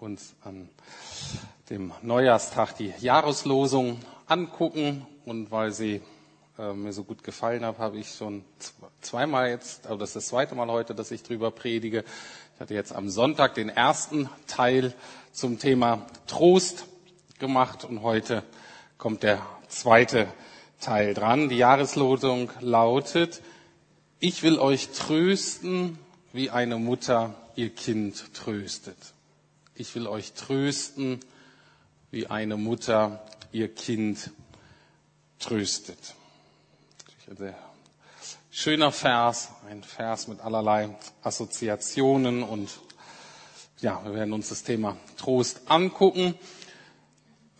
uns an dem Neujahrstag die Jahreslosung angucken. Und weil sie äh, mir so gut gefallen hat, habe ich schon zweimal jetzt, aber das ist das zweite Mal heute, dass ich drüber predige. Ich hatte jetzt am Sonntag den ersten Teil zum Thema Trost gemacht und heute kommt der zweite Teil dran. Die Jahreslosung lautet, ich will euch trösten, wie eine Mutter ihr Kind tröstet. Ich will euch trösten, wie eine Mutter ihr Kind tröstet. Ein schöner Vers, ein Vers mit allerlei Assoziationen und ja, wir werden uns das Thema Trost angucken.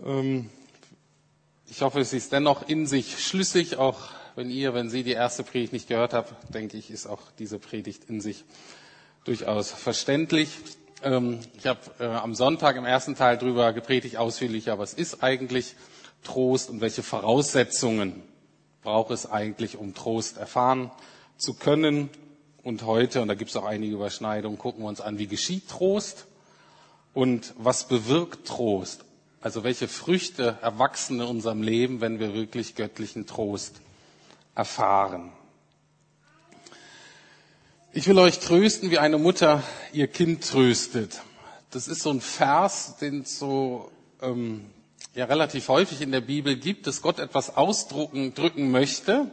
Ähm, ich hoffe, es ist dennoch in sich schlüssig, auch wenn ihr, wenn Sie die erste Predigt nicht gehört habt, denke ich, ist auch diese Predigt in sich durchaus verständlich. Ähm, ich habe äh, am Sonntag im ersten Teil darüber gepredigt, ausführlicher, was ist eigentlich Trost und welche Voraussetzungen braucht es eigentlich, um Trost erfahren zu können. Und heute, und da gibt es auch einige Überschneidungen, gucken wir uns an, wie geschieht Trost und was bewirkt Trost. Also welche Früchte erwachsen in unserem Leben, wenn wir wirklich göttlichen Trost erfahren. Ich will euch trösten, wie eine Mutter ihr Kind tröstet. Das ist so ein Vers, den es so ähm, ja relativ häufig in der Bibel gibt, dass Gott etwas ausdrücken drücken möchte.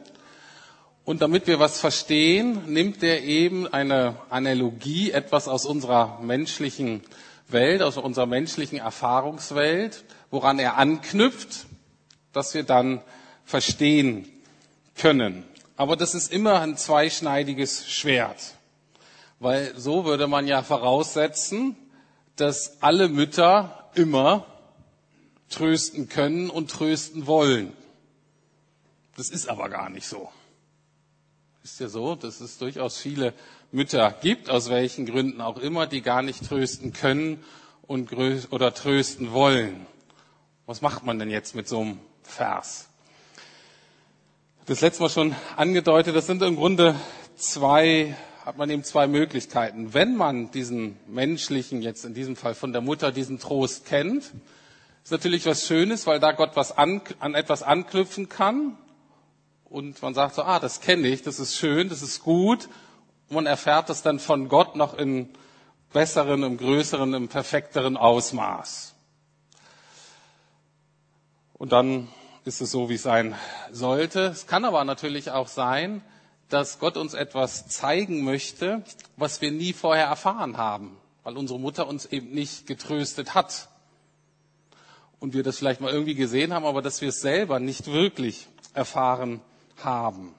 Und damit wir was verstehen, nimmt er eben eine Analogie, etwas aus unserer menschlichen Welt, aus unserer menschlichen Erfahrungswelt, woran er anknüpft, dass wir dann verstehen können. Aber das ist immer ein zweischneidiges Schwert, weil so würde man ja voraussetzen, dass alle Mütter immer trösten können und trösten wollen. Das ist aber gar nicht so. Ist ja so, dass es durchaus viele Mütter gibt, aus welchen Gründen auch immer, die gar nicht trösten können und oder trösten wollen. Was macht man denn jetzt mit so einem Vers? Das letzte Mal schon angedeutet, das sind im Grunde zwei, hat man eben zwei Möglichkeiten. Wenn man diesen menschlichen, jetzt in diesem Fall von der Mutter, diesen Trost kennt, ist natürlich was Schönes, weil da Gott was an, an etwas anknüpfen kann. Und man sagt so, ah, das kenne ich, das ist schön, das ist gut. Und man erfährt das dann von Gott noch in besseren, im größeren, im perfekteren Ausmaß. Und dann ist es so, wie es sein sollte. Es kann aber natürlich auch sein, dass Gott uns etwas zeigen möchte, was wir nie vorher erfahren haben, weil unsere Mutter uns eben nicht getröstet hat. Und wir das vielleicht mal irgendwie gesehen haben, aber dass wir es selber nicht wirklich erfahren haben.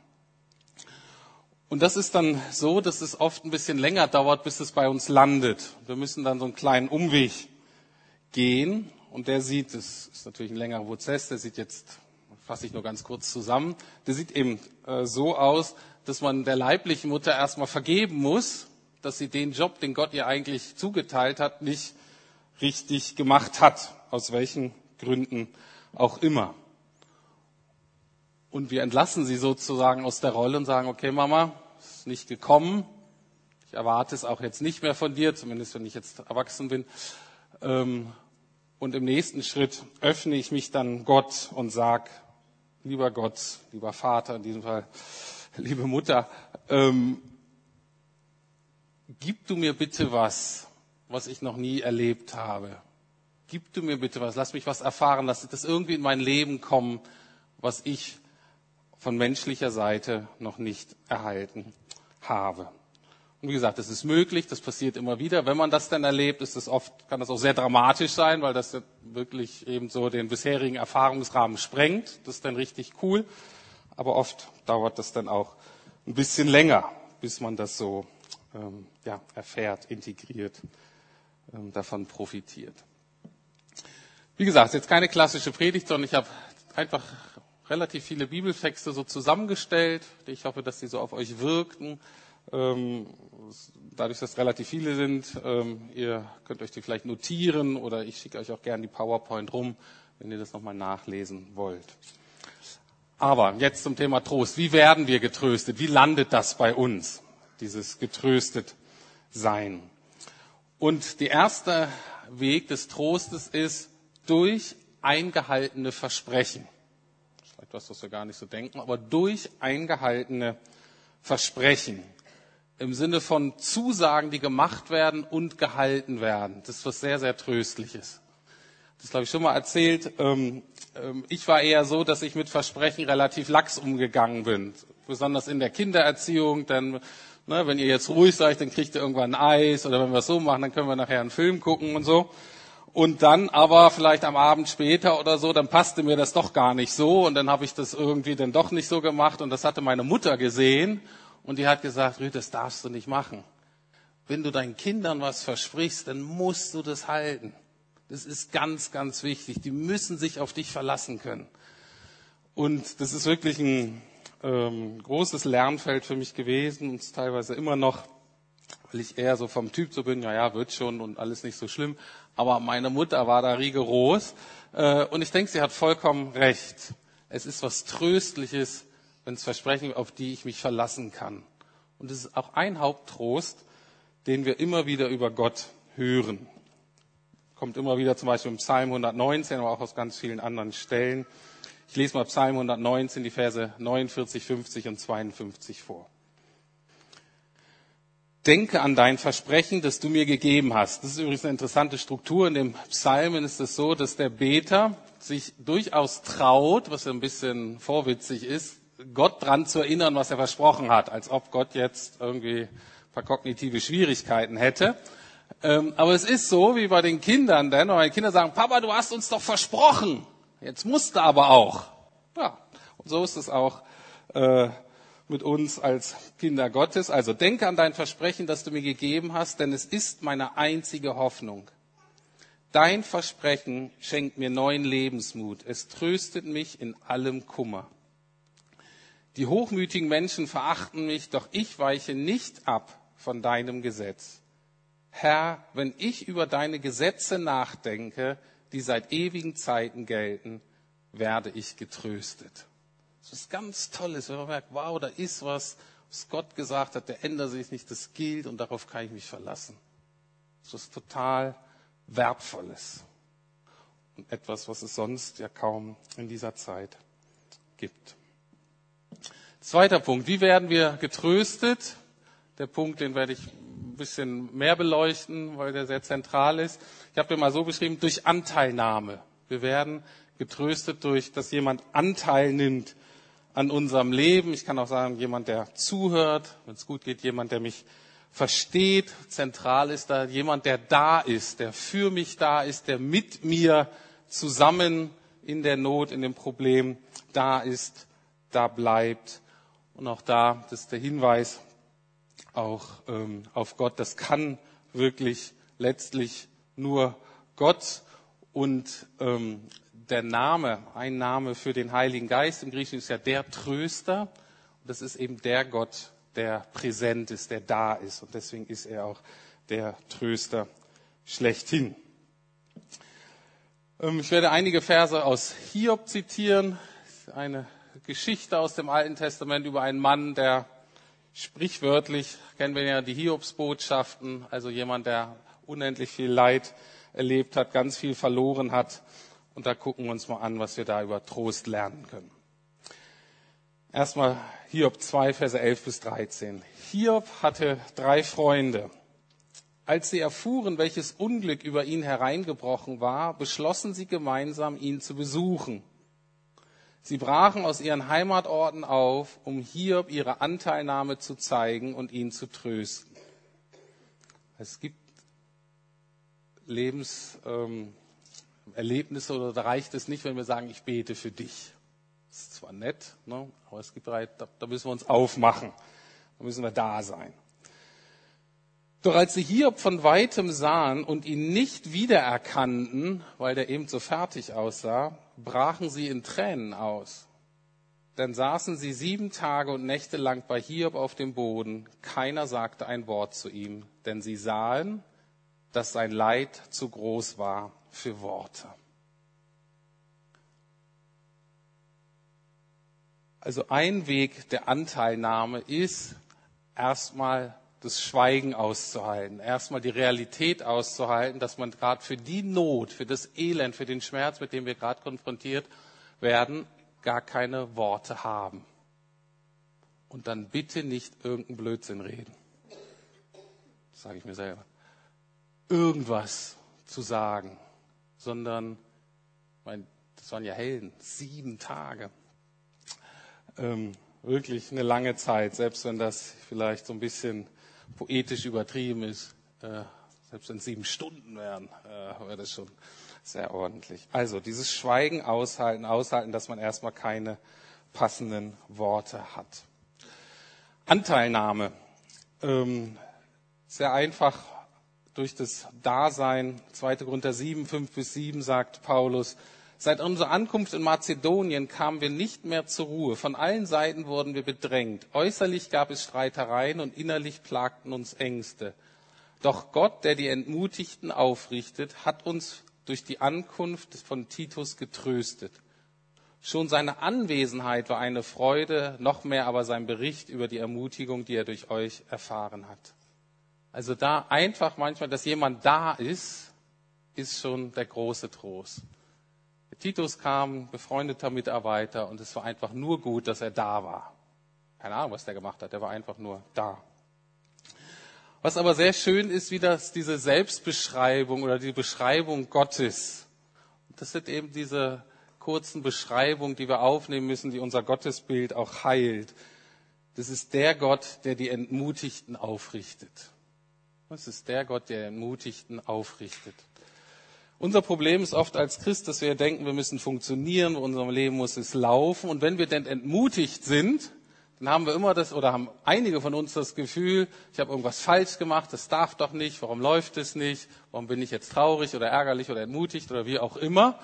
Und das ist dann so, dass es oft ein bisschen länger dauert, bis es bei uns landet. Wir müssen dann so einen kleinen Umweg gehen. Und der sieht, das ist natürlich ein längerer Prozess, der sieht jetzt, fasse ich nur ganz kurz zusammen, der sieht eben äh, so aus, dass man der leiblichen Mutter erstmal vergeben muss, dass sie den Job, den Gott ihr eigentlich zugeteilt hat, nicht richtig gemacht hat, aus welchen Gründen auch immer. Und wir entlassen sie sozusagen aus der Rolle und sagen, okay Mama, ist nicht gekommen, ich erwarte es auch jetzt nicht mehr von dir, zumindest wenn ich jetzt erwachsen bin. Ähm, und im nächsten Schritt öffne ich mich dann Gott und sag, lieber Gott, lieber Vater, in diesem Fall, liebe Mutter, ähm, gib du mir bitte was, was ich noch nie erlebt habe. Gib du mir bitte was, lass mich was erfahren, lass das irgendwie in mein Leben kommen, was ich von menschlicher Seite noch nicht erhalten habe. Und wie gesagt, das ist möglich, das passiert immer wieder. Wenn man das dann erlebt, ist das oft, kann das auch sehr dramatisch sein, weil das wirklich eben so den bisherigen Erfahrungsrahmen sprengt. Das ist dann richtig cool. Aber oft dauert das dann auch ein bisschen länger, bis man das so ähm, ja, erfährt, integriert, ähm, davon profitiert. Wie gesagt, jetzt keine klassische Predigt, sondern ich habe einfach relativ viele Bibeltexte so zusammengestellt. Ich hoffe, dass die so auf euch wirkten. Ähm, dadurch, dass es relativ viele sind, ähm, ihr könnt euch die vielleicht notieren oder ich schicke euch auch gerne die PowerPoint rum, wenn ihr das nochmal nachlesen wollt. Aber jetzt zum Thema Trost. Wie werden wir getröstet? Wie landet das bei uns, dieses getröstet sein? Und der erste Weg des Trostes ist durch eingehaltene Versprechen. Vielleicht was, was wir gar nicht so denken, aber durch eingehaltene Versprechen. Im Sinne von Zusagen, die gemacht werden und gehalten werden. Das ist was sehr, sehr Tröstliches. Das glaube ich schon mal erzählt. Ähm, ähm, ich war eher so, dass ich mit Versprechen relativ lax umgegangen bin. Besonders in der Kindererziehung, denn ne, wenn ihr jetzt ruhig seid, dann kriegt ihr irgendwann ein Eis oder wenn wir es so machen, dann können wir nachher einen Film gucken und so. Und dann aber vielleicht am Abend später oder so, dann passte mir das doch gar nicht so und dann habe ich das irgendwie dann doch nicht so gemacht und das hatte meine Mutter gesehen und die hat gesagt, Rüd, das darfst du nicht machen. Wenn du deinen Kindern was versprichst, dann musst du das halten. Das ist ganz, ganz wichtig. Die müssen sich auf dich verlassen können. Und das ist wirklich ein ähm, großes Lernfeld für mich gewesen und teilweise immer noch, weil ich eher so vom Typ so bin, ja, ja, wird schon und alles nicht so schlimm. Aber meine Mutter war da rigoros. Äh, und ich denke, sie hat vollkommen recht. Es ist was Tröstliches, es Versprechen, auf die ich mich verlassen kann. Und es ist auch ein Haupttrost, den wir immer wieder über Gott hören kommt immer wieder zum Beispiel im Psalm 119, aber auch aus ganz vielen anderen Stellen. Ich lese mal Psalm 119, die Verse 49, 50 und 52 vor. Denke an dein Versprechen, das du mir gegeben hast. Das ist übrigens eine interessante Struktur. In dem Psalmen ist es so, dass der Beter sich durchaus traut, was ein bisschen vorwitzig ist, Gott dran zu erinnern, was er versprochen hat, als ob Gott jetzt irgendwie ein paar kognitive Schwierigkeiten hätte. Ähm, aber es ist so, wie bei den Kindern denn, wenn die Kinder sagen, Papa, du hast uns doch versprochen. Jetzt musst du aber auch. Ja, und so ist es auch äh, mit uns als Kinder Gottes. Also denke an dein Versprechen, das du mir gegeben hast, denn es ist meine einzige Hoffnung. Dein Versprechen schenkt mir neuen Lebensmut. Es tröstet mich in allem Kummer. Die hochmütigen Menschen verachten mich, doch ich weiche nicht ab von deinem Gesetz. Herr, wenn ich über deine Gesetze nachdenke, die seit ewigen Zeiten gelten, werde ich getröstet. Das ist ganz Tolles, wenn man merkt, wow, da ist was, was Gott gesagt hat, der ändert sich nicht, das gilt und darauf kann ich mich verlassen. Das ist total Wertvolles. Und etwas, was es sonst ja kaum in dieser Zeit gibt. Zweiter Punkt. Wie werden wir getröstet? Der Punkt, den werde ich bisschen mehr beleuchten, weil der sehr zentral ist. Ich habe den mal so beschrieben, durch Anteilnahme. Wir werden getröstet durch, dass jemand Anteil nimmt an unserem Leben. Ich kann auch sagen, jemand, der zuhört, wenn es gut geht, jemand, der mich versteht. Zentral ist da jemand, der da ist, der für mich da ist, der mit mir zusammen in der Not, in dem Problem da ist, da bleibt. Und auch da, das ist der Hinweis, auch ähm, auf Gott. Das kann wirklich letztlich nur Gott und ähm, der Name, ein Name für den Heiligen Geist im Griechischen ist ja der Tröster. Und das ist eben der Gott, der präsent ist, der da ist. Und deswegen ist er auch der Tröster schlechthin. Ähm, ich werde einige Verse aus Hiob zitieren. Eine Geschichte aus dem Alten Testament über einen Mann, der Sprichwörtlich kennen wir ja die Hiobsbotschaften, also jemand, der unendlich viel Leid erlebt hat, ganz viel verloren hat. Und da gucken wir uns mal an, was wir da über Trost lernen können. Erstmal Hiob 2, Verse 11 bis 13. Hiob hatte drei Freunde. Als sie erfuhren, welches Unglück über ihn hereingebrochen war, beschlossen sie gemeinsam, ihn zu besuchen. Sie brachen aus ihren Heimatorten auf, um Hiob ihre Anteilnahme zu zeigen und ihn zu trösten. Es gibt Lebenserlebnisse ähm, oder da reicht es nicht, wenn wir sagen, ich bete für dich. Das ist zwar nett, ne, aber es gibt da, da müssen wir uns aufmachen. Da müssen wir da sein. Doch als sie Hiob von weitem sahen und ihn nicht wiedererkannten, weil der eben so fertig aussah, brachen sie in Tränen aus. Dann saßen sie sieben Tage und Nächte lang bei Hiob auf dem Boden. Keiner sagte ein Wort zu ihm, denn sie sahen, dass sein Leid zu groß war für Worte. Also ein Weg der Anteilnahme ist, erstmal das Schweigen auszuhalten, erstmal die Realität auszuhalten, dass man gerade für die Not, für das Elend, für den Schmerz, mit dem wir gerade konfrontiert werden, gar keine Worte haben. Und dann bitte nicht irgendeinen Blödsinn reden. Das sage ich mir selber. Irgendwas zu sagen, sondern, mein, das waren ja Helden, sieben Tage. Ähm, wirklich eine lange Zeit, selbst wenn das vielleicht so ein bisschen poetisch übertrieben ist. Äh, selbst wenn es sieben Stunden wären, äh, wäre das schon sehr ordentlich. Also dieses Schweigen aushalten, aushalten, dass man erstmal keine passenden Worte hat. Anteilnahme. Ähm, sehr einfach durch das Dasein. 2. Korinther 7, 5 bis 7 sagt Paulus, Seit unserer Ankunft in Mazedonien kamen wir nicht mehr zur Ruhe. Von allen Seiten wurden wir bedrängt. Äußerlich gab es Streitereien und innerlich plagten uns Ängste. Doch Gott, der die Entmutigten aufrichtet, hat uns durch die Ankunft von Titus getröstet. Schon seine Anwesenheit war eine Freude, noch mehr aber sein Bericht über die Ermutigung, die er durch euch erfahren hat. Also da einfach manchmal, dass jemand da ist, ist schon der große Trost. Titus kam, befreundeter Mitarbeiter, und es war einfach nur gut, dass er da war. Keine Ahnung, was der gemacht hat, der war einfach nur da. Was aber sehr schön ist, wie das diese Selbstbeschreibung oder die Beschreibung Gottes. Das sind eben diese kurzen Beschreibungen, die wir aufnehmen müssen, die unser Gottesbild auch heilt. Das ist der Gott, der die Entmutigten aufrichtet. Das ist der Gott, der Entmutigten aufrichtet. Unser Problem ist oft als Christ, dass wir denken, wir müssen funktionieren, in unserem Leben muss es laufen. Und wenn wir denn entmutigt sind, dann haben wir immer das, oder haben einige von uns das Gefühl, ich habe irgendwas falsch gemacht, das darf doch nicht, warum läuft es nicht, warum bin ich jetzt traurig oder ärgerlich oder entmutigt oder wie auch immer.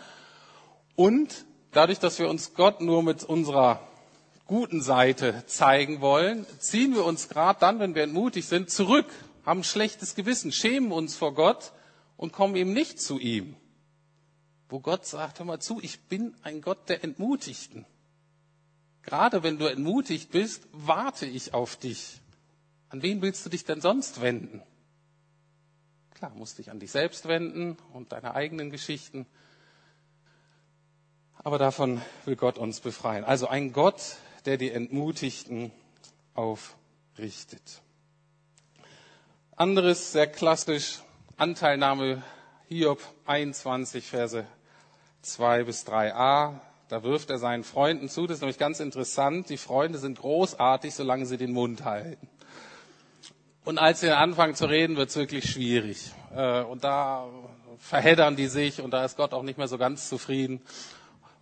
Und dadurch, dass wir uns Gott nur mit unserer guten Seite zeigen wollen, ziehen wir uns gerade dann, wenn wir entmutigt sind, zurück, haben ein schlechtes Gewissen, schämen uns vor Gott und kommen eben nicht zu ihm. Wo Gott sagt, hör mal zu, ich bin ein Gott der Entmutigten. Gerade wenn du entmutigt bist, warte ich auf dich. An wen willst du dich denn sonst wenden? Klar, musst dich an dich selbst wenden und deine eigenen Geschichten. Aber davon will Gott uns befreien. Also ein Gott, der die Entmutigten aufrichtet. Anderes, sehr klassisch, Anteilnahme Hiob 21, Verse 2 bis 3a. Da wirft er seinen Freunden zu. Das ist nämlich ganz interessant. Die Freunde sind großartig, solange sie den Mund halten. Und als sie anfangen zu reden, wird es wirklich schwierig. Äh, und da verheddern die sich und da ist Gott auch nicht mehr so ganz zufrieden.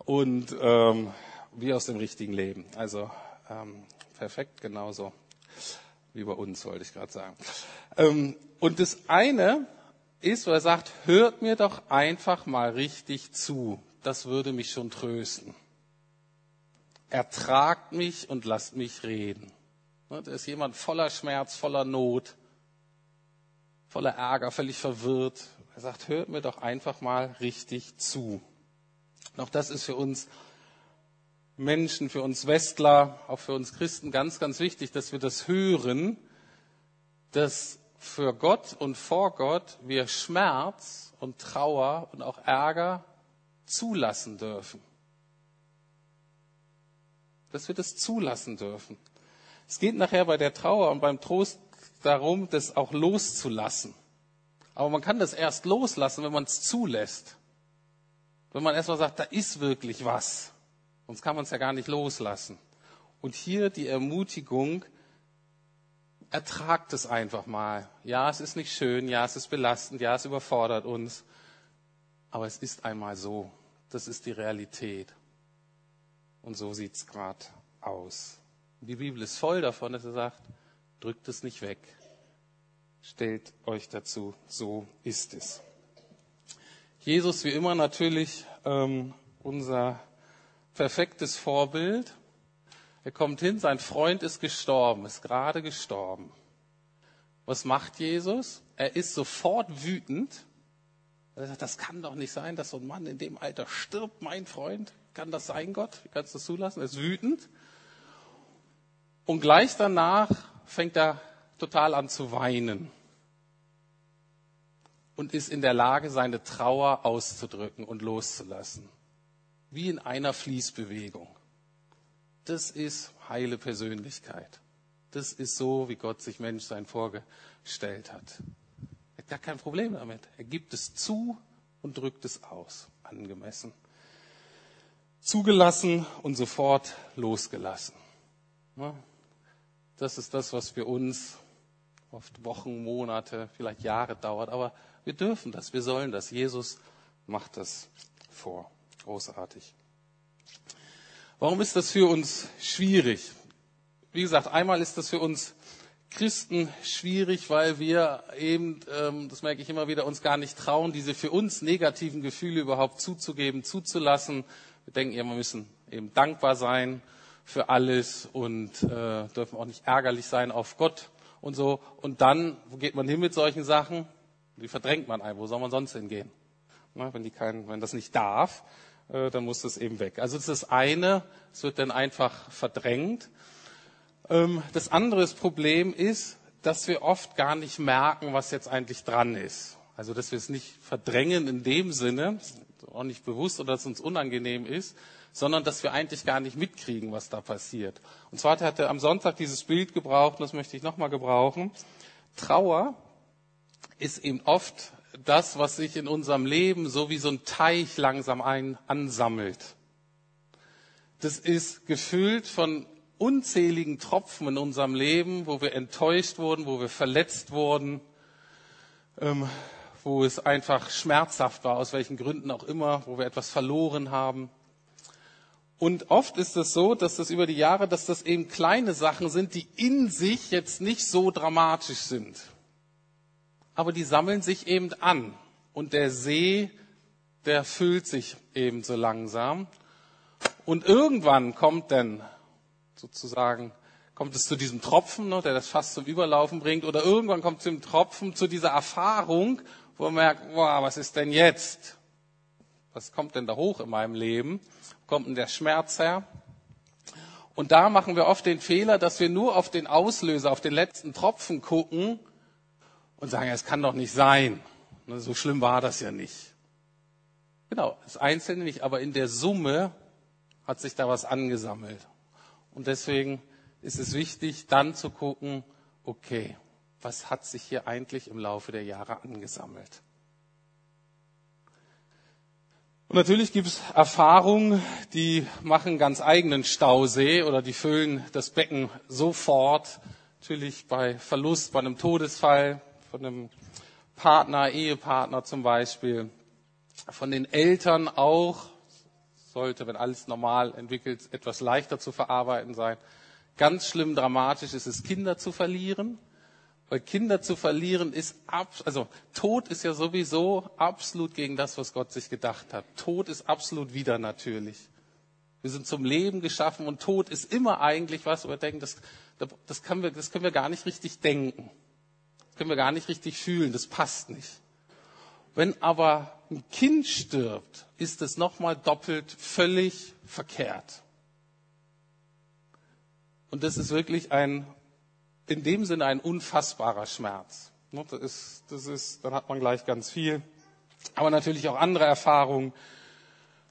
Und ähm, wie aus dem richtigen Leben. Also ähm, perfekt genauso wie bei uns, wollte ich gerade sagen. Ähm, und das eine ist, wo er sagt, hört mir doch einfach mal richtig zu. Das würde mich schon trösten. Ertragt mich und lasst mich reden. Da ist jemand voller Schmerz, voller Not, voller Ärger, völlig verwirrt. Er sagt, hört mir doch einfach mal richtig zu. Auch das ist für uns Menschen, für uns Westler, auch für uns Christen ganz, ganz wichtig, dass wir das hören, dass für Gott und vor Gott wir Schmerz und Trauer und auch Ärger zulassen dürfen. Dass wir das zulassen dürfen. Es geht nachher bei der Trauer und beim Trost darum, das auch loszulassen. Aber man kann das erst loslassen, wenn man es zulässt. Wenn man erstmal sagt, da ist wirklich was. Sonst kann man es ja gar nicht loslassen. Und hier die Ermutigung, ertragt es einfach mal. Ja, es ist nicht schön, ja, es ist belastend, ja, es überfordert uns. Aber es ist einmal so. Das ist die Realität. Und so sieht es gerade aus. Die Bibel ist voll davon, dass er sagt, drückt es nicht weg. Stellt euch dazu, so ist es. Jesus wie immer natürlich ähm, unser perfektes Vorbild. Er kommt hin, sein Freund ist gestorben, ist gerade gestorben. Was macht Jesus? Er ist sofort wütend. Er sagt, das kann doch nicht sein, dass so ein Mann in dem Alter stirbt, mein Freund. Kann das sein, Gott? Wie kannst du das zulassen? Er ist wütend. Und gleich danach fängt er total an zu weinen und ist in der Lage, seine Trauer auszudrücken und loszulassen. Wie in einer Fließbewegung. Das ist heile Persönlichkeit. Das ist so, wie Gott sich Mensch sein vorgestellt hat. Er hat gar kein Problem damit. Er gibt es zu und drückt es aus. Angemessen. Zugelassen und sofort losgelassen. Das ist das, was für uns oft Wochen, Monate, vielleicht Jahre dauert. Aber wir dürfen das, wir sollen das. Jesus macht das vor. Großartig. Warum ist das für uns schwierig? Wie gesagt, einmal ist das für uns Christen schwierig, weil wir eben, ähm, das merke ich immer wieder, uns gar nicht trauen, diese für uns negativen Gefühle überhaupt zuzugeben, zuzulassen. Wir denken, ja, wir müssen eben dankbar sein für alles und äh, dürfen auch nicht ärgerlich sein auf Gott und so. Und dann, wo geht man hin mit solchen Sachen? Die verdrängt man ein. Wo soll man sonst hingehen? Na, wenn, die kein, wenn das nicht darf, äh, dann muss das eben weg. Also das ist das eine, es wird dann einfach verdrängt. Ähm, das andere Problem ist, dass wir oft gar nicht merken, was jetzt eigentlich dran ist. Also dass wir es nicht verdrängen in dem Sinne, auch nicht bewusst oder dass es uns unangenehm ist, sondern dass wir eigentlich gar nicht mitkriegen, was da passiert. Und zwar hat er am Sonntag dieses Bild gebraucht, und das möchte ich nochmal gebrauchen. Trauer ist eben oft das, was sich in unserem Leben so wie so ein Teich langsam ein, ansammelt. Das ist gefüllt von unzähligen Tropfen in unserem Leben, wo wir enttäuscht wurden, wo wir verletzt wurden, ähm, wo es einfach schmerzhaft war, aus welchen Gründen auch immer, wo wir etwas verloren haben. Und oft ist es so, dass das über die Jahre, dass das eben kleine Sachen sind, die in sich jetzt nicht so dramatisch sind aber die sammeln sich eben an. Und der See, der füllt sich eben so langsam. Und irgendwann kommt dann sozusagen, kommt es zu diesem Tropfen, ne, der das fast zum Überlaufen bringt, oder irgendwann kommt es zum Tropfen, zu dieser Erfahrung, wo man merkt, boah, was ist denn jetzt? Was kommt denn da hoch in meinem Leben? Kommt denn der Schmerz her? Und da machen wir oft den Fehler, dass wir nur auf den Auslöser, auf den letzten Tropfen gucken und sagen, es kann doch nicht sein. Ne, so schlimm war das ja nicht. Genau, das Einzelne nicht, aber in der Summe hat sich da was angesammelt. Und deswegen ist es wichtig, dann zu gucken, okay, was hat sich hier eigentlich im Laufe der Jahre angesammelt? Und natürlich gibt es Erfahrungen, die machen ganz eigenen Stausee oder die füllen das Becken sofort. Natürlich bei Verlust, bei einem Todesfall, von einem Partner, Ehepartner zum Beispiel, von den Eltern auch, sollte, wenn alles normal entwickelt, etwas leichter zu verarbeiten sein. Ganz schlimm dramatisch ist es, Kinder zu verlieren. Weil Kinder zu verlieren ist, ab, also Tod ist ja sowieso absolut gegen das, was Gott sich gedacht hat. Tod ist absolut wieder natürlich. Wir sind zum Leben geschaffen und Tod ist immer eigentlich was, wo wir denken, das, das, können, wir, das können wir gar nicht richtig denken können wir gar nicht richtig fühlen, das passt nicht. Wenn aber ein Kind stirbt, ist es nochmal doppelt völlig verkehrt. Und das ist wirklich ein, in dem Sinne ein unfassbarer Schmerz. Ne, das ist, das ist, dann hat man gleich ganz viel. Aber natürlich auch andere Erfahrungen,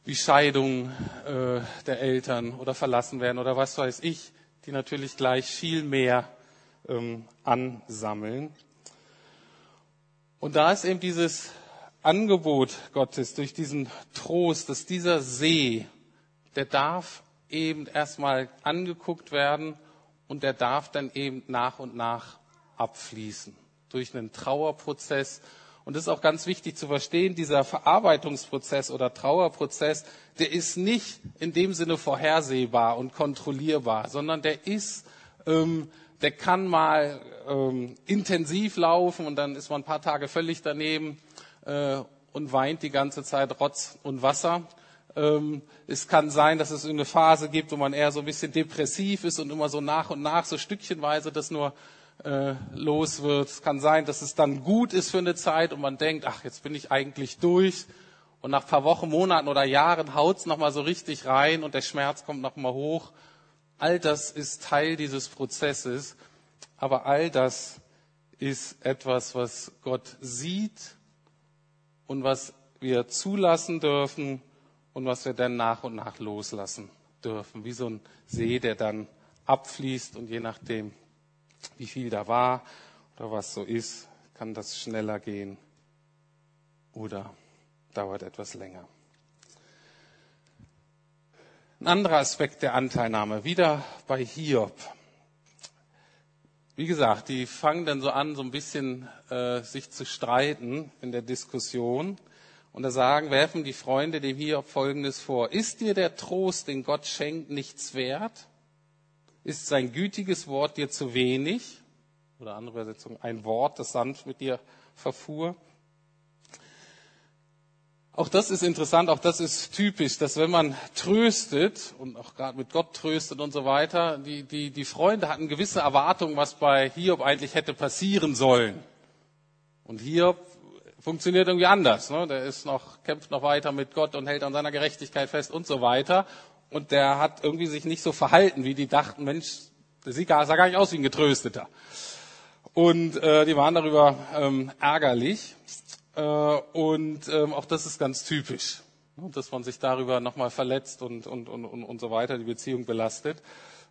wie Scheidung äh, der Eltern oder verlassen werden oder was weiß ich, die natürlich gleich viel mehr ähm, ansammeln. Und da ist eben dieses Angebot Gottes durch diesen Trost, dass dieser See, der darf eben erstmal angeguckt werden und der darf dann eben nach und nach abfließen durch einen Trauerprozess. Und das ist auch ganz wichtig zu verstehen, dieser Verarbeitungsprozess oder Trauerprozess, der ist nicht in dem Sinne vorhersehbar und kontrollierbar, sondern der ist ähm, der kann mal ähm, intensiv laufen und dann ist man ein paar Tage völlig daneben äh, und weint die ganze Zeit Rotz und Wasser. Ähm, es kann sein, dass es eine Phase gibt, wo man eher so ein bisschen depressiv ist und immer so nach und nach, so stückchenweise das nur äh, los wird. Es kann sein, dass es dann gut ist für eine Zeit und man denkt, ach, jetzt bin ich eigentlich durch. Und nach paar Wochen, Monaten oder Jahren haut es nochmal so richtig rein und der Schmerz kommt nochmal hoch All das ist Teil dieses Prozesses, aber all das ist etwas, was Gott sieht und was wir zulassen dürfen und was wir dann nach und nach loslassen dürfen. Wie so ein See, der dann abfließt und je nachdem, wie viel da war oder was so ist, kann das schneller gehen oder dauert etwas länger. Ein anderer Aspekt der Anteilnahme, wieder bei Hiob. Wie gesagt, die fangen dann so an, so ein bisschen äh, sich zu streiten in der Diskussion. Und da sagen, werfen die Freunde dem Hiob Folgendes vor. Ist dir der Trost, den Gott schenkt, nichts wert? Ist sein gütiges Wort dir zu wenig? Oder andere Übersetzung, ein Wort, das sanft mit dir verfuhr? Auch das ist interessant, auch das ist typisch, dass wenn man tröstet und auch gerade mit Gott tröstet und so weiter, die, die, die Freunde hatten gewisse Erwartungen, was bei Hiob eigentlich hätte passieren sollen. Und Hiob funktioniert irgendwie anders. Ne? Der ist noch, kämpft noch weiter mit Gott und hält an seiner Gerechtigkeit fest und so weiter. Und der hat irgendwie sich nicht so verhalten, wie die dachten, Mensch, der sah gar nicht aus wie ein Getrösteter. Und äh, die waren darüber ähm, ärgerlich. Äh, und ähm, auch das ist ganz typisch, ne, dass man sich darüber nochmal verletzt und, und, und, und so weiter, die Beziehung belastet.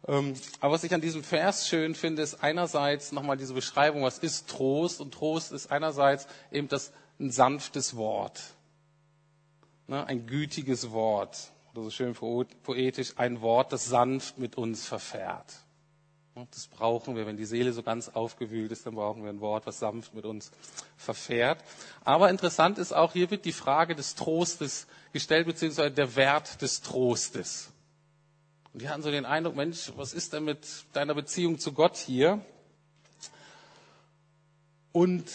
Ähm, aber was ich an diesem Vers schön finde, ist einerseits nochmal diese Beschreibung, was ist Trost? Und Trost ist einerseits eben das ein sanftes Wort, ne, ein gütiges Wort, oder so schön poetisch, ein Wort, das sanft mit uns verfährt. Das brauchen wir. Wenn die Seele so ganz aufgewühlt ist, dann brauchen wir ein Wort, was sanft mit uns verfährt. Aber interessant ist auch, hier wird die Frage des Trostes gestellt, beziehungsweise der Wert des Trostes. Und die hatten so den Eindruck, Mensch, was ist denn mit deiner Beziehung zu Gott hier? Und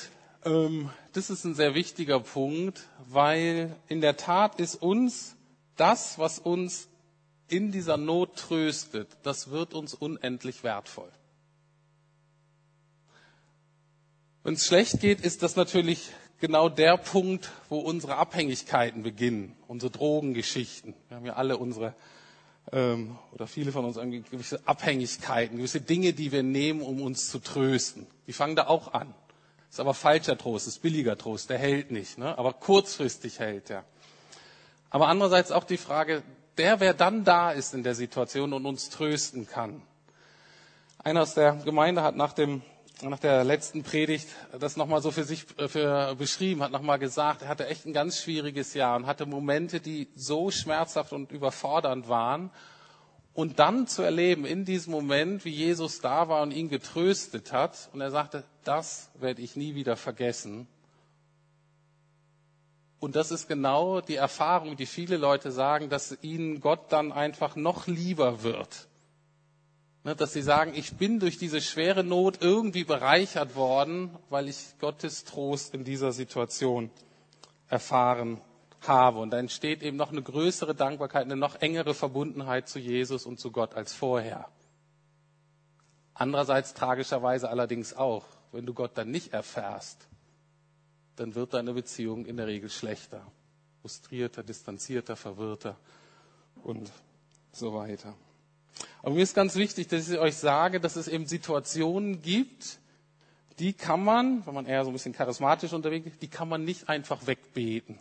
ähm, das ist ein sehr wichtiger Punkt, weil in der Tat ist uns das, was uns in dieser Not tröstet, das wird uns unendlich wertvoll. Wenn es schlecht geht, ist das natürlich genau der Punkt, wo unsere Abhängigkeiten beginnen, unsere Drogengeschichten. Wir haben ja alle unsere, ähm, oder viele von uns haben gewisse Abhängigkeiten, gewisse Dinge, die wir nehmen, um uns zu trösten. Die fangen da auch an. Ist aber falscher Trost, ist billiger Trost, der hält nicht, ne? aber kurzfristig hält er. Aber andererseits auch die Frage, der, wer dann da ist in der Situation und uns trösten kann. Einer aus der Gemeinde hat nach, dem, nach der letzten Predigt das nochmal so für sich äh, für beschrieben, hat nochmal gesagt, er hatte echt ein ganz schwieriges Jahr und hatte Momente, die so schmerzhaft und überfordernd waren. Und dann zu erleben in diesem Moment, wie Jesus da war und ihn getröstet hat. Und er sagte, das werde ich nie wieder vergessen. Und das ist genau die Erfahrung, die viele Leute sagen, dass ihnen Gott dann einfach noch lieber wird. Ne, dass sie sagen, ich bin durch diese schwere Not irgendwie bereichert worden, weil ich Gottes Trost in dieser Situation erfahren habe. Und da entsteht eben noch eine größere Dankbarkeit, eine noch engere Verbundenheit zu Jesus und zu Gott als vorher. Andererseits tragischerweise allerdings auch, wenn du Gott dann nicht erfährst, dann wird deine Beziehung in der Regel schlechter, frustrierter, distanzierter, verwirrter und so weiter. Aber mir ist ganz wichtig, dass ich euch sage, dass es eben Situationen gibt, die kann man, wenn man eher so ein bisschen charismatisch unterwegs ist, die kann man nicht einfach wegbeten.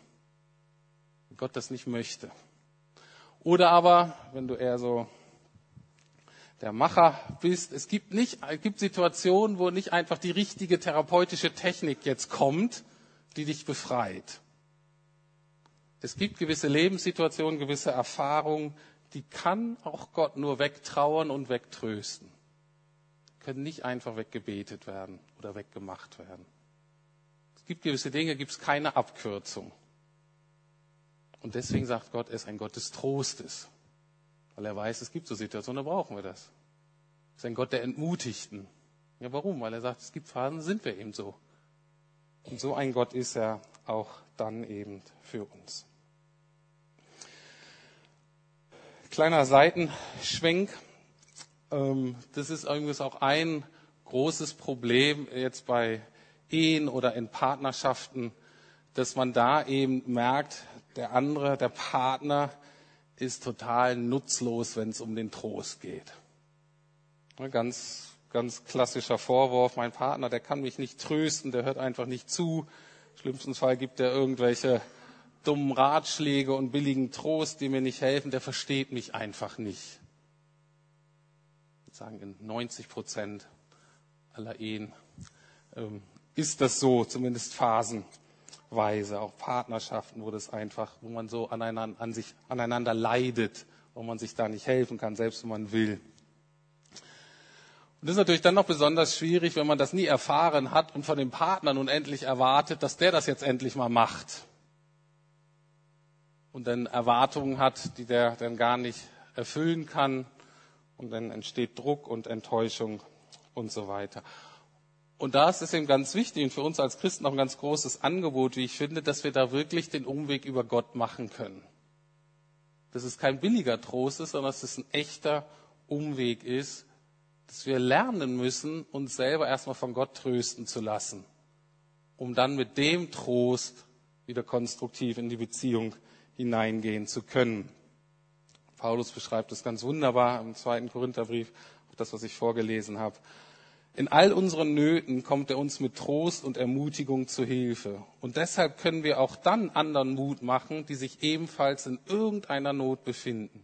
Wenn Gott das nicht möchte. Oder aber, wenn du eher so der Macher bist, es gibt nicht, es gibt Situationen, wo nicht einfach die richtige therapeutische Technik jetzt kommt, die dich befreit. Es gibt gewisse Lebenssituationen, gewisse Erfahrungen, die kann auch Gott nur wegtrauern und wegtrösten. Können nicht einfach weggebetet werden oder weggemacht werden. Es gibt gewisse Dinge, gibt es keine Abkürzung. Und deswegen sagt Gott, er ist ein Gott des Trostes. Weil er weiß, es gibt so Situationen, da brauchen wir das. Er ist ein Gott der Entmutigten. Ja, warum? Weil er sagt, es gibt Phasen, sind wir eben so. Und so ein Gott ist er auch dann eben für uns. Kleiner Seitenschwenk. Ähm, das ist übrigens auch ein großes Problem jetzt bei Ehen oder in Partnerschaften, dass man da eben merkt, der andere, der Partner ist total nutzlos, wenn es um den Trost geht. Ganz ganz klassischer Vorwurf. Mein Partner, der kann mich nicht trösten, der hört einfach nicht zu. Im schlimmsten Fall gibt er irgendwelche dummen Ratschläge und billigen Trost, die mir nicht helfen. Der versteht mich einfach nicht. Ich sagen, in 90 Prozent aller Ehen ähm, ist das so, zumindest phasenweise. Auch Partnerschaften, wo das einfach, wo man so aneinander, an sich, aneinander leidet, wo man sich da nicht helfen kann, selbst wenn man will. Und das ist natürlich dann noch besonders schwierig, wenn man das nie erfahren hat und von dem Partner nun endlich erwartet, dass der das jetzt endlich mal macht. Und dann Erwartungen hat, die der dann gar nicht erfüllen kann. Und dann entsteht Druck und Enttäuschung und so weiter. Und da ist es eben ganz wichtig und für uns als Christen auch ein ganz großes Angebot, wie ich finde, dass wir da wirklich den Umweg über Gott machen können. Dass es kein billiger Trost ist, sondern dass es ein echter Umweg ist, dass wir lernen müssen, uns selber erstmal von Gott trösten zu lassen, um dann mit dem Trost wieder konstruktiv in die Beziehung hineingehen zu können. Paulus beschreibt es ganz wunderbar im zweiten Korintherbrief, auch das, was ich vorgelesen habe. In all unseren Nöten kommt er uns mit Trost und Ermutigung zu Hilfe. Und deshalb können wir auch dann anderen Mut machen, die sich ebenfalls in irgendeiner Not befinden.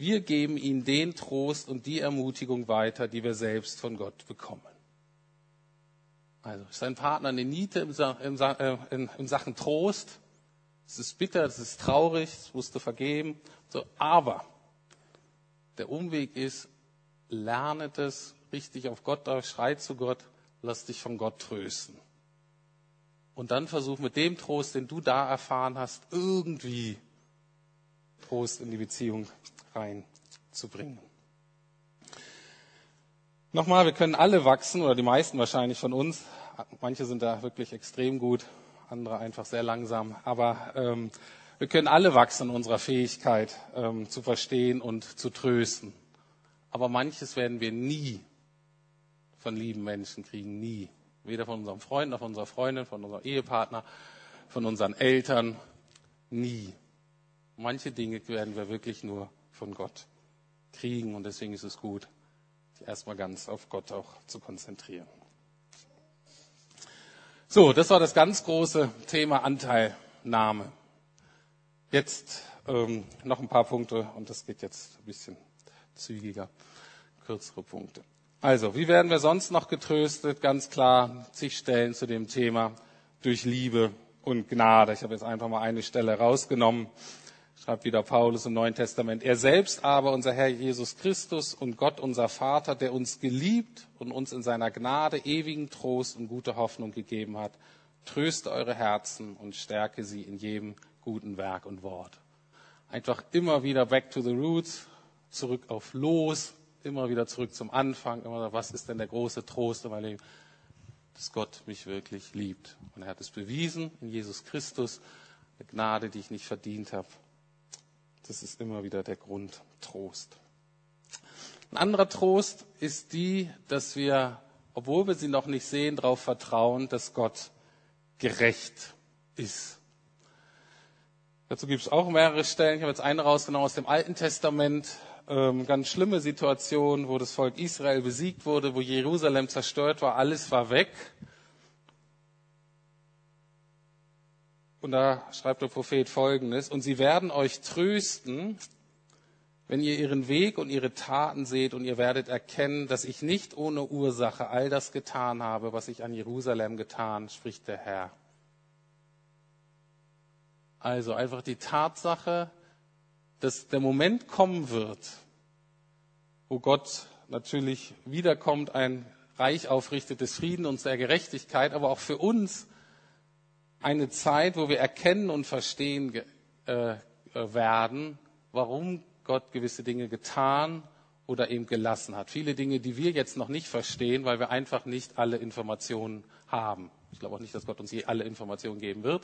Wir geben ihnen den Trost und die Ermutigung weiter, die wir selbst von Gott bekommen. Also ist ein Partner eine Niete äh, in, Sachen Trost. Es ist bitter, es ist traurig, es musste vergeben. So, aber der Umweg ist, lerne es richtig auf Gott schrei zu Gott, lass dich von Gott trösten. Und dann versuch mit dem Trost, den du da erfahren hast, irgendwie Trost in die Beziehung reinzubringen. Nochmal, wir können alle wachsen, oder die meisten wahrscheinlich von uns. Manche sind da wirklich extrem gut, andere einfach sehr langsam. Aber ähm, wir können alle wachsen in unserer Fähigkeit ähm, zu verstehen und zu trösten. Aber manches werden wir nie von lieben Menschen kriegen, nie. Weder von unserem Freund noch von unserer Freundin, von unserem Ehepartner, von unseren Eltern, nie. Manche Dinge werden wir wirklich nur von Gott kriegen und deswegen ist es gut, sich erstmal ganz auf Gott auch zu konzentrieren. So, das war das ganz große Thema Anteilnahme. Jetzt ähm, noch ein paar Punkte und das geht jetzt ein bisschen zügiger, kürzere Punkte. Also, wie werden wir sonst noch getröstet? Ganz klar, zig Stellen zu dem Thema durch Liebe und Gnade. Ich habe jetzt einfach mal eine Stelle rausgenommen schreibt wieder Paulus im Neuen Testament. Er selbst aber, unser Herr Jesus Christus und Gott, unser Vater, der uns geliebt und uns in seiner Gnade ewigen Trost und gute Hoffnung gegeben hat, tröste eure Herzen und stärke sie in jedem guten Werk und Wort. Einfach immer wieder back to the roots, zurück auf los, immer wieder zurück zum Anfang, immer, was ist denn der große Trost in meinem Leben? Dass Gott mich wirklich liebt. Und er hat es bewiesen in Jesus Christus, eine Gnade, die ich nicht verdient habe. Das ist immer wieder der Grund Trost. Ein anderer Trost ist die, dass wir, obwohl wir sie noch nicht sehen, darauf vertrauen, dass Gott gerecht ist. Dazu gibt es auch mehrere Stellen. Ich habe jetzt eine rausgenommen aus dem Alten Testament. Ähm, ganz schlimme Situation, wo das Volk Israel besiegt wurde, wo Jerusalem zerstört war, alles war weg. Und da schreibt der Prophet Folgendes, und sie werden euch trösten, wenn ihr ihren Weg und ihre Taten seht und ihr werdet erkennen, dass ich nicht ohne Ursache all das getan habe, was ich an Jerusalem getan, spricht der Herr. Also einfach die Tatsache, dass der Moment kommen wird, wo Gott natürlich wiederkommt, ein Reich aufrichtet des Frieden und der Gerechtigkeit, aber auch für uns eine Zeit, wo wir erkennen und verstehen äh, werden, warum Gott gewisse Dinge getan oder eben gelassen hat. Viele Dinge, die wir jetzt noch nicht verstehen, weil wir einfach nicht alle Informationen haben. Ich glaube auch nicht, dass Gott uns je alle Informationen geben wird.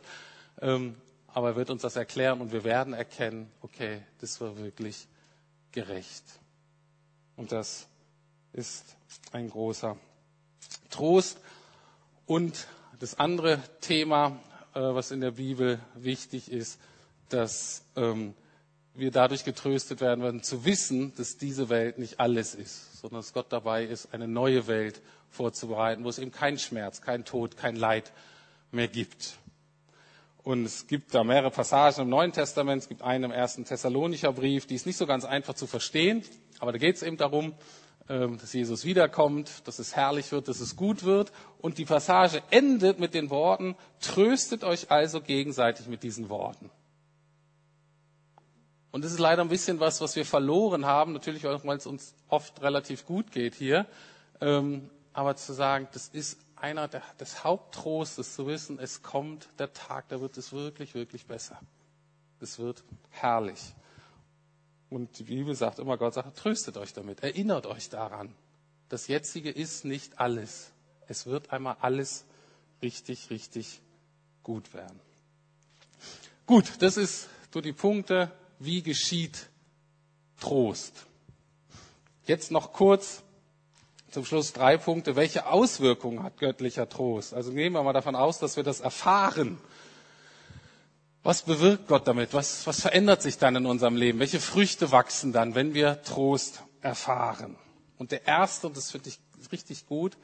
Ähm, aber er wird uns das erklären und wir werden erkennen, okay, das war wirklich gerecht. Und das ist ein großer Trost. Und das andere Thema, äh, was in der Bibel wichtig ist, dass ähm, wir dadurch getröstet werden werden, zu wissen, dass diese Welt nicht alles ist, sondern dass Gott dabei ist, eine neue Welt vorzubereiten, wo es eben keinen Schmerz, kein Tod, kein Leid mehr gibt. Und es gibt da mehrere Passagen im Neuen Testament. Es gibt einen im ersten Thessalonicher Brief, die ist nicht so ganz einfach zu verstehen. Aber da geht es eben darum, dass Jesus wiederkommt, dass es herrlich wird, dass es gut wird. Und die Passage endet mit den Worten, tröstet euch also gegenseitig mit diesen Worten. Und das ist leider ein bisschen was, was wir verloren haben, natürlich auch, weil es uns oft relativ gut geht hier. Ähm, aber zu sagen, das ist einer der, des Haupttrostes zu wissen, es kommt der Tag, da wird es wirklich, wirklich besser. Es wird herrlich. Und die Bibel sagt immer, Gott sagt, tröstet euch damit, erinnert euch daran. Das Jetzige ist nicht alles. Es wird einmal alles richtig, richtig gut werden. Gut, das ist so die Punkte, wie geschieht Trost. Jetzt noch kurz zum Schluss drei Punkte. Welche Auswirkungen hat göttlicher Trost? Also nehmen wir mal davon aus, dass wir das erfahren. Was bewirkt Gott damit? Was, was verändert sich dann in unserem Leben? Welche Früchte wachsen dann, wenn wir Trost erfahren? Und der erste, und das finde ich richtig gut,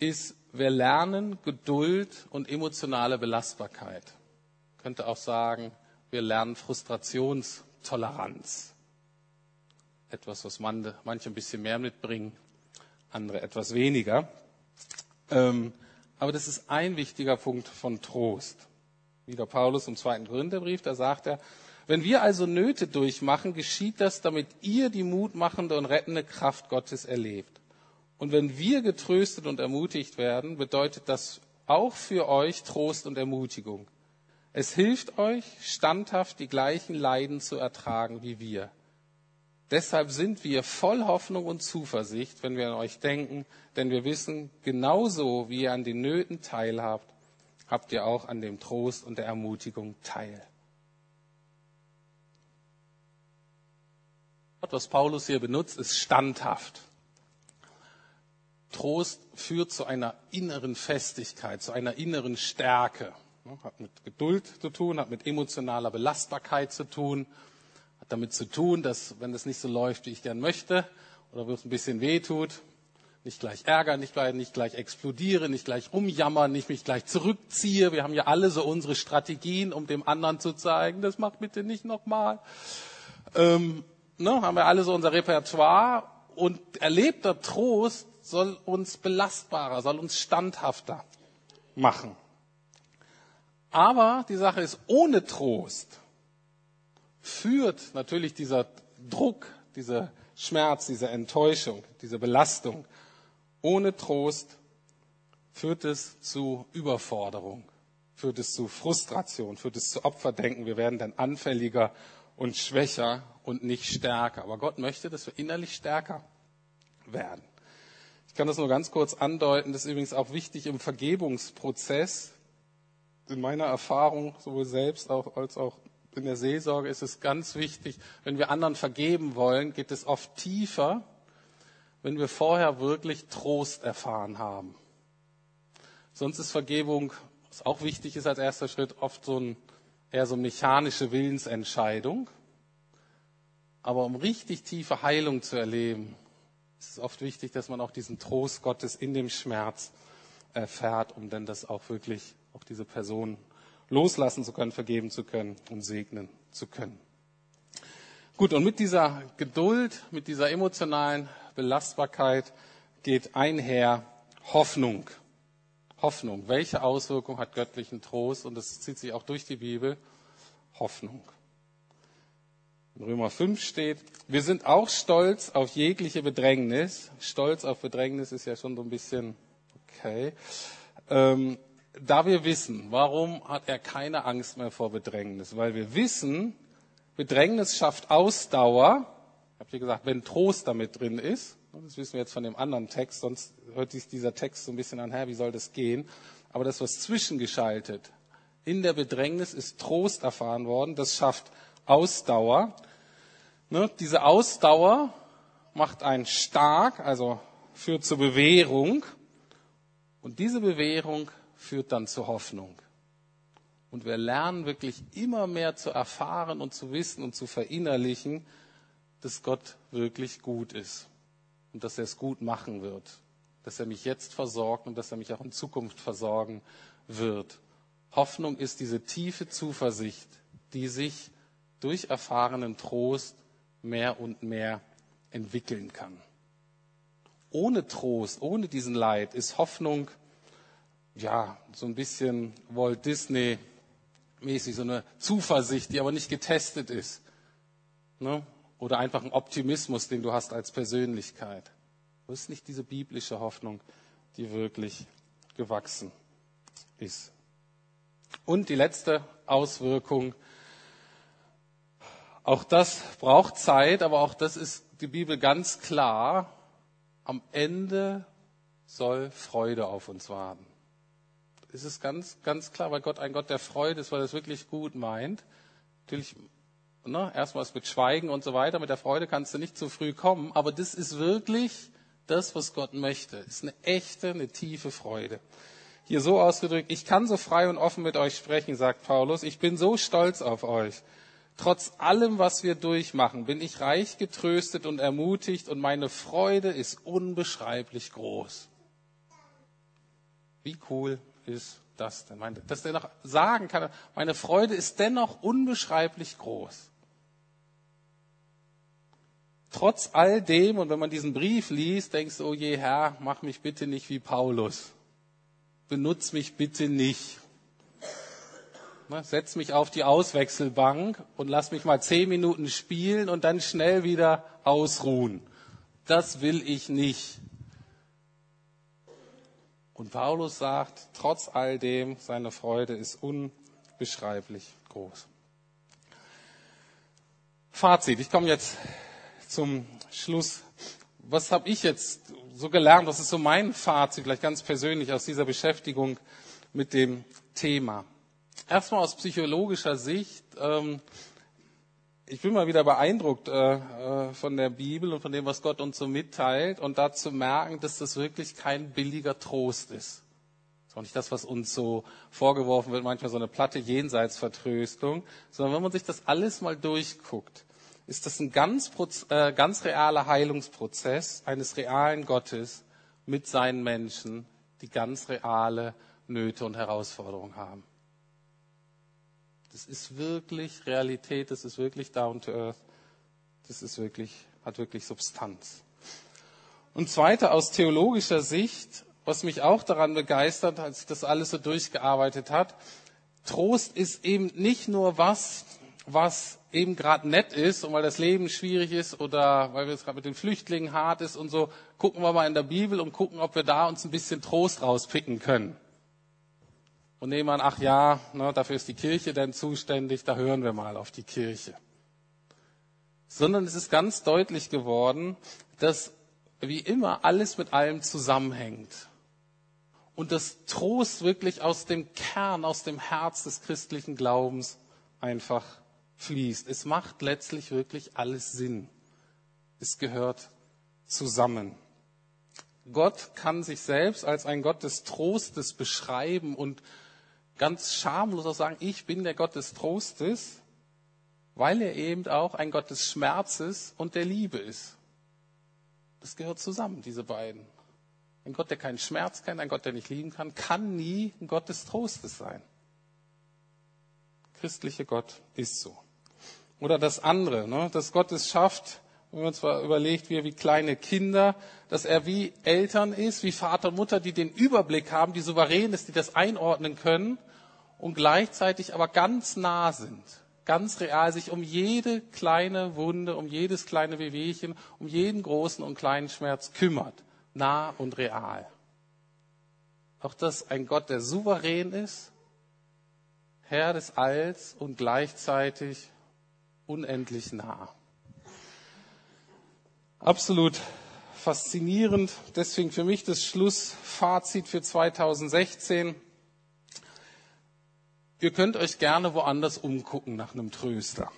ist, wir lernen Geduld und emotionale Belastbarkeit. Ich könnte auch sagen, wir lernen Frustrationstoleranz. Etwas, was manche ein bisschen mehr mitbringen, andere etwas weniger. Ähm, aber das ist ein wichtiger Punkt von Trost. Wieder Paulus im zweiten Gründerbrief, da sagt er, wenn wir also Nöte durchmachen, geschieht das, damit ihr die mutmachende und rettende Kraft Gottes erlebt. Und wenn wir getröstet und ermutigt werden, bedeutet das auch für euch Trost und Ermutigung. Es hilft euch, standhaft die gleichen Leiden zu ertragen wie wir. Deshalb sind wir voll Hoffnung und Zuversicht, wenn wir an euch denken, denn wir wissen, genauso wie ihr an den Nöten teilhabt, habt ihr auch an dem Trost und der Ermutigung teil. Was Paulus hier benutzt, ist standhaft. Trost führt zu einer inneren Festigkeit, zu einer inneren Stärke. Hat mit Geduld zu tun, hat mit emotionaler Belastbarkeit zu tun damit zu tun, dass wenn es nicht so läuft, wie ich gern möchte, oder wo es ein bisschen weh tut, nicht gleich ärgern, nicht gleich, nicht gleich explodiere, nicht gleich umjammern, nicht mich gleich zurückziehe. Wir haben ja alle so unsere Strategien, um dem anderen zu zeigen, das macht bitte nicht nochmal. Ähm, ne, haben wir alle so unser Repertoire und erlebter Trost soll uns belastbarer, soll uns standhafter machen. Aber die Sache ist, ohne Trost führt natürlich dieser Druck, dieser Schmerz, diese Enttäuschung, diese Belastung ohne Trost führt es zu Überforderung, führt es zu Frustration, führt es zu Opferdenken. Wir werden dann anfälliger und schwächer und nicht stärker. Aber Gott möchte, dass wir innerlich stärker werden. Ich kann das nur ganz kurz andeuten. Das ist übrigens auch wichtig im Vergebungsprozess. In meiner Erfahrung, sowohl selbst als auch in der Seelsorge ist es ganz wichtig, wenn wir anderen vergeben wollen, geht es oft tiefer, wenn wir vorher wirklich Trost erfahren haben. Sonst ist Vergebung, was auch wichtig ist als erster Schritt, oft so ein, eher so eine mechanische Willensentscheidung. Aber um richtig tiefe Heilung zu erleben, ist es oft wichtig, dass man auch diesen Trost Gottes in dem Schmerz erfährt, um dann das auch wirklich auch diese Person loslassen zu können, vergeben zu können und segnen zu können. Gut, und mit dieser Geduld, mit dieser emotionalen Belastbarkeit geht einher Hoffnung. Hoffnung. Welche Auswirkung hat göttlichen Trost? Und das zieht sich auch durch die Bibel. Hoffnung. In Römer 5 steht, wir sind auch stolz auf jegliche Bedrängnis. Stolz auf Bedrängnis ist ja schon so ein bisschen okay. Ähm, da wir wissen, warum hat er keine Angst mehr vor Bedrängnis? Weil wir wissen, Bedrängnis schafft Ausdauer. Ich habe hier gesagt, wenn Trost damit drin ist. Das wissen wir jetzt von dem anderen Text, sonst hört sich dieser Text so ein bisschen an, Herr, wie soll das gehen? Aber das, was zwischengeschaltet in der Bedrängnis ist Trost erfahren worden. Das schafft Ausdauer. Ne, diese Ausdauer macht einen stark, also führt zur Bewährung. Und diese Bewährung führt dann zur Hoffnung. Und wir lernen wirklich immer mehr zu erfahren und zu wissen und zu verinnerlichen, dass Gott wirklich gut ist und dass er es gut machen wird, dass er mich jetzt versorgt und dass er mich auch in Zukunft versorgen wird. Hoffnung ist diese tiefe Zuversicht, die sich durch erfahrenen Trost mehr und mehr entwickeln kann. Ohne Trost, ohne diesen Leid ist Hoffnung ja so ein bisschen Walt Disney mäßig, so eine Zuversicht, die aber nicht getestet ist. Ne? Oder einfach ein Optimismus, den du hast als Persönlichkeit. Das ist nicht diese biblische Hoffnung, die wirklich gewachsen ist. Und die letzte Auswirkung, auch das braucht Zeit, aber auch das ist die Bibel ganz klar. Am Ende soll Freude auf uns warten ist es ganz, ganz klar, weil Gott ein Gott der Freude ist, weil er es wirklich gut meint. Natürlich, ne, erstmals mit Schweigen und so weiter, mit der Freude kannst du nicht zu früh kommen, aber das ist wirklich das, was Gott möchte. Ist eine echte, eine tiefe Freude. Hier so ausgedrückt, ich kann so frei und offen mit euch sprechen, sagt Paulus. Ich bin so stolz auf euch. Trotz allem, was wir durchmachen, bin ich reich getröstet und ermutigt und meine Freude ist unbeschreiblich groß. Wie cool ist das denn? Dass der noch sagen kann, meine Freude ist dennoch unbeschreiblich groß. Trotz all dem, und wenn man diesen Brief liest, denkst du, oh je Herr, mach mich bitte nicht wie Paulus. Benutz mich bitte nicht. Setz mich auf die Auswechselbank und lass mich mal zehn Minuten spielen und dann schnell wieder ausruhen. Das will ich nicht. Und Paulus sagt, trotz all dem, seine Freude ist unbeschreiblich groß. Fazit, ich komme jetzt zum Schluss. Was habe ich jetzt so gelernt? Was ist so mein Fazit, vielleicht ganz persönlich aus dieser Beschäftigung mit dem Thema? Erstmal aus psychologischer Sicht ähm, ich bin mal wieder beeindruckt äh, äh, von der Bibel und von dem, was Gott uns so mitteilt und da zu merken, dass das wirklich kein billiger Trost ist. Das ist auch nicht das, was uns so vorgeworfen wird, manchmal so eine platte Jenseitsvertröstung, sondern wenn man sich das alles mal durchguckt, ist das ein ganz, äh, ganz realer Heilungsprozess eines realen Gottes mit seinen Menschen, die ganz reale Nöte und Herausforderungen haben. Das ist wirklich Realität, das ist wirklich down to earth, das ist wirklich, hat wirklich Substanz. Und zweite, aus theologischer Sicht, was mich auch daran begeistert, als ich das alles so durchgearbeitet hat, Trost ist eben nicht nur was, was eben gerade nett ist und weil das Leben schwierig ist oder weil es gerade mit den Flüchtlingen hart ist und so, gucken wir mal in der Bibel und gucken, ob wir da uns ein bisschen Trost rauspicken können und nehmen an, ach ja, ne, dafür ist die Kirche denn zuständig, da hören wir mal auf die Kirche. Sondern es ist ganz deutlich geworden, dass wie immer alles mit allem zusammenhängt. Und dass Trost wirklich aus dem Kern, aus dem Herz des christlichen Glaubens einfach fließt. Es macht letztlich wirklich alles Sinn. Es gehört zusammen. Gott kann sich selbst als ein Gott des Trostes beschreiben und ganz schamlos auch sagen, ich bin der Gott des Trostes, weil er eben auch ein Gott des Schmerzes und der Liebe ist. Das gehört zusammen, diese beiden. Ein Gott, der keinen Schmerz kennt, ein Gott, der nicht lieben kann, kann nie ein Gott des Trostes sein. Christliche Gott ist so. Oder das andere, ne, dass Gott es schafft, wenn man zwar überlegt, wie er wie kleine Kinder, dass er wie Eltern ist, wie Vater und Mutter, die den Überblick haben, die souverän ist, die das einordnen können und gleichzeitig aber ganz nah sind, ganz real sich um jede kleine Wunde, um jedes kleine Wehwehchen, um jeden großen und kleinen Schmerz kümmert, nah und real. Auch das ein Gott, der souverän ist, Herr des Alls und gleichzeitig unendlich nah. Absolut faszinierend. Deswegen für mich das Schlussfazit für 2016. Ihr könnt euch gerne woanders umgucken nach einem Tröster.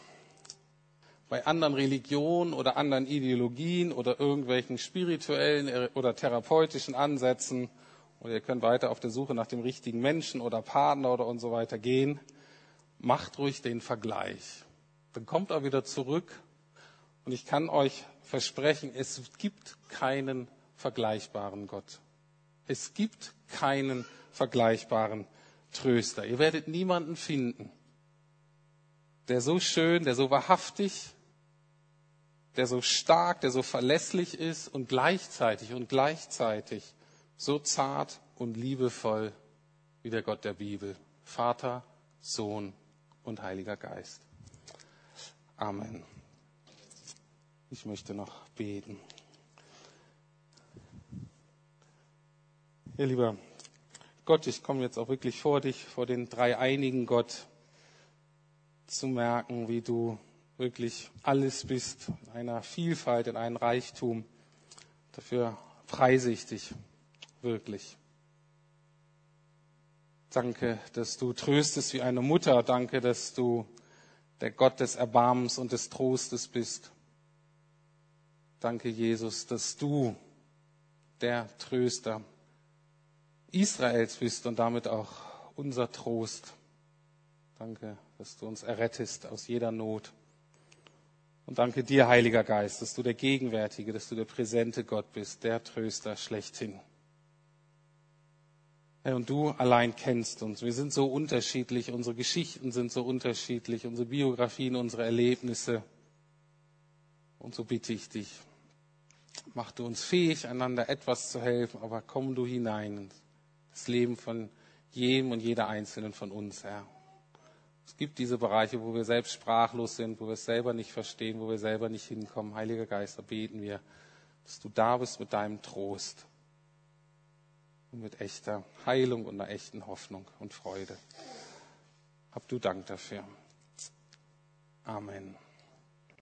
Bei anderen Religionen oder anderen Ideologien oder irgendwelchen spirituellen oder therapeutischen Ansätzen. Oder ihr könnt weiter auf der Suche nach dem richtigen Menschen oder Partner oder und so weiter gehen. macht ruhig den Vergleich. Dann kommt er wieder zurück und ich kann euch versprechen, es gibt keinen vergleichbaren Gott. Es gibt keinen vergleichbaren Tröster. Ihr werdet niemanden finden, der so schön, der so wahrhaftig, der so stark, der so verlässlich ist und gleichzeitig und gleichzeitig so zart und liebevoll wie der Gott der Bibel. Vater, Sohn und Heiliger Geist. Amen. Ich möchte noch beten. Ja, lieber Gott, ich komme jetzt auch wirklich vor dich, vor den dreieinigen Gott, zu merken, wie du wirklich alles bist, in einer Vielfalt, in einem Reichtum. Dafür preise ich dich wirklich. Danke, dass du tröstest wie eine Mutter. Danke, dass du der Gott des Erbarmens und des Trostes bist. Danke, Jesus, dass du der Tröster Israels bist und damit auch unser Trost. Danke, dass du uns errettest aus jeder Not. Und danke dir, Heiliger Geist, dass du der gegenwärtige, dass du der präsente Gott bist, der Tröster schlechthin. Herr, und du allein kennst uns. Wir sind so unterschiedlich, unsere Geschichten sind so unterschiedlich, unsere Biografien, unsere Erlebnisse. Und so bitte ich dich, mach du uns fähig, einander etwas zu helfen, aber komm du hinein in das Leben von jedem und jeder Einzelnen von uns, Herr. Es gibt diese Bereiche, wo wir selbst sprachlos sind, wo wir es selber nicht verstehen, wo wir selber nicht hinkommen. Heiliger Geist, da beten wir, dass du da bist mit deinem Trost und mit echter Heilung und einer echten Hoffnung und Freude. Hab du Dank dafür. Amen.